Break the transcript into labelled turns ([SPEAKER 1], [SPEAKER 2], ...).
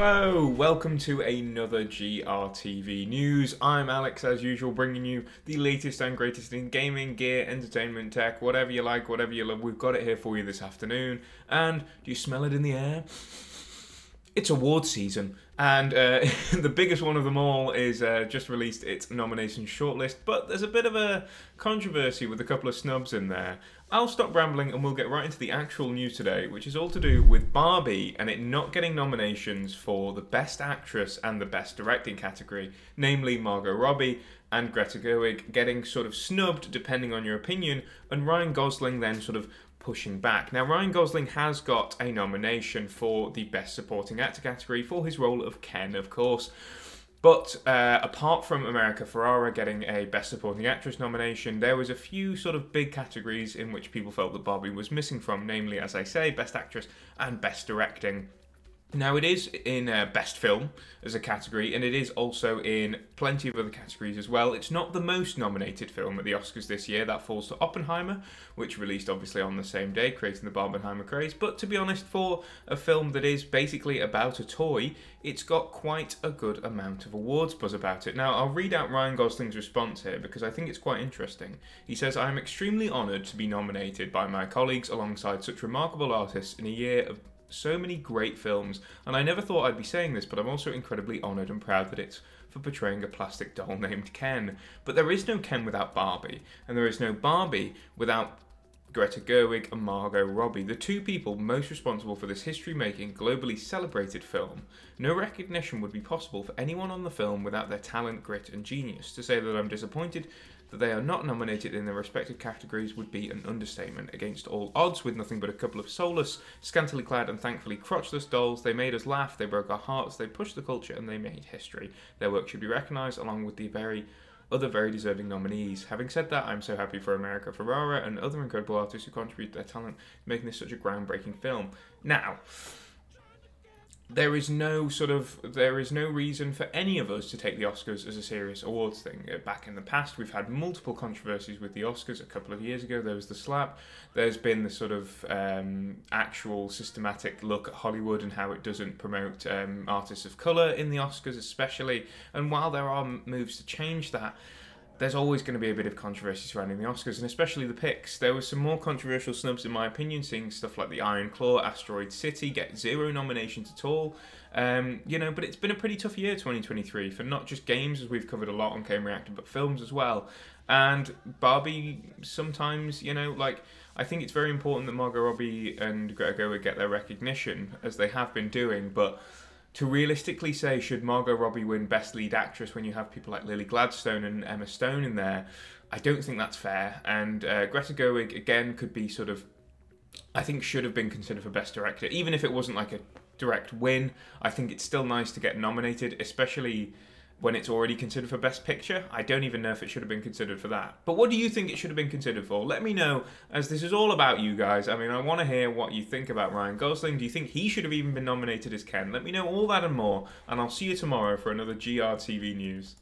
[SPEAKER 1] Hello, welcome to another GRTV news. I'm Alex, as usual, bringing you the latest and greatest in gaming, gear, entertainment, tech, whatever you like, whatever you love. We've got it here for you this afternoon. And do you smell it in the air? It's award season, and uh, the biggest one of them all is uh, just released its nomination shortlist. But there's a bit of a controversy with a couple of snubs in there. I'll stop rambling and we'll get right into the actual news today, which is all to do with Barbie and it not getting nominations for the Best Actress and the Best Directing category, namely Margot Robbie and Greta Gerwig getting sort of snubbed depending on your opinion, and Ryan Gosling then sort of pushing back. Now, Ryan Gosling has got a nomination for the Best Supporting Actor category for his role of Ken, of course. But uh, apart from America Ferrera getting a Best Supporting Actress nomination, there was a few sort of big categories in which people felt that Barbie was missing from, namely, as I say, Best Actress and Best Directing. Now, it is in uh, Best Film as a category, and it is also in plenty of other categories as well. It's not the most nominated film at the Oscars this year. That falls to Oppenheimer, which released obviously on the same day, creating the Barbenheimer craze. But to be honest, for a film that is basically about a toy, it's got quite a good amount of awards buzz about it. Now, I'll read out Ryan Gosling's response here because I think it's quite interesting. He says, I am extremely honoured to be nominated by my colleagues alongside such remarkable artists in a year of so many great films, and I never thought I'd be saying this, but I'm also incredibly honoured and proud that it's for portraying a plastic doll named Ken. But there is no Ken without Barbie, and there is no Barbie without Greta Gerwig and Margot Robbie, the two people most responsible for this history making, globally celebrated film. No recognition would be possible for anyone on the film without their talent, grit, and genius. To say that I'm disappointed that they are not nominated in their respective categories would be an understatement. Against all odds, with nothing but a couple of soulless, scantily clad, and thankfully crotchless dolls, they made us laugh, they broke our hearts, they pushed the culture, and they made history. Their work should be recognised along with the very other very deserving nominees. Having said that, I'm so happy for America Ferrera and other incredible artists who contribute their talent making this such a groundbreaking film. Now, there is no sort of there is no reason for any of us to take the Oscars as a serious awards thing. Uh, back in the past, we've had multiple controversies with the Oscars. A couple of years ago, there was the slap. There's been the sort of um, actual systematic look at Hollywood and how it doesn't promote um, artists of color in the Oscars, especially. And while there are moves to change that, there's always going to be a bit of controversy surrounding the Oscars, and especially the picks. There were some more controversial snubs, in my opinion, seeing stuff like the Iron Claw, Asteroid City get zero nominations at all. Um, you know, but it's been a pretty tough year, 2023, for not just games, as we've covered a lot on Gamereactor, but films as well. And Barbie, sometimes, you know, like, I think it's very important that Margot Robbie and Greta Gerwig get their recognition, as they have been doing, but to realistically say should Margot Robbie win Best Lead Actress when you have people like Lily Gladstone and Emma Stone in there, I don't think that's fair. And uh, Greta Gerwig again could be sort of, I think should have been considered for Best Director, even if it wasn't like a direct win. I think it's still nice to get nominated, especially when it's already considered for Best Picture. I don't even know if it should have been considered for that. But what do you think it should have been considered for? Let me know, as this is all about you guys. I mean, I want to hear what you think about Ryan Gosling. Do you think he should have even been nominated as Ken? Let me know all that and more, and I'll see you tomorrow for another GRTV News.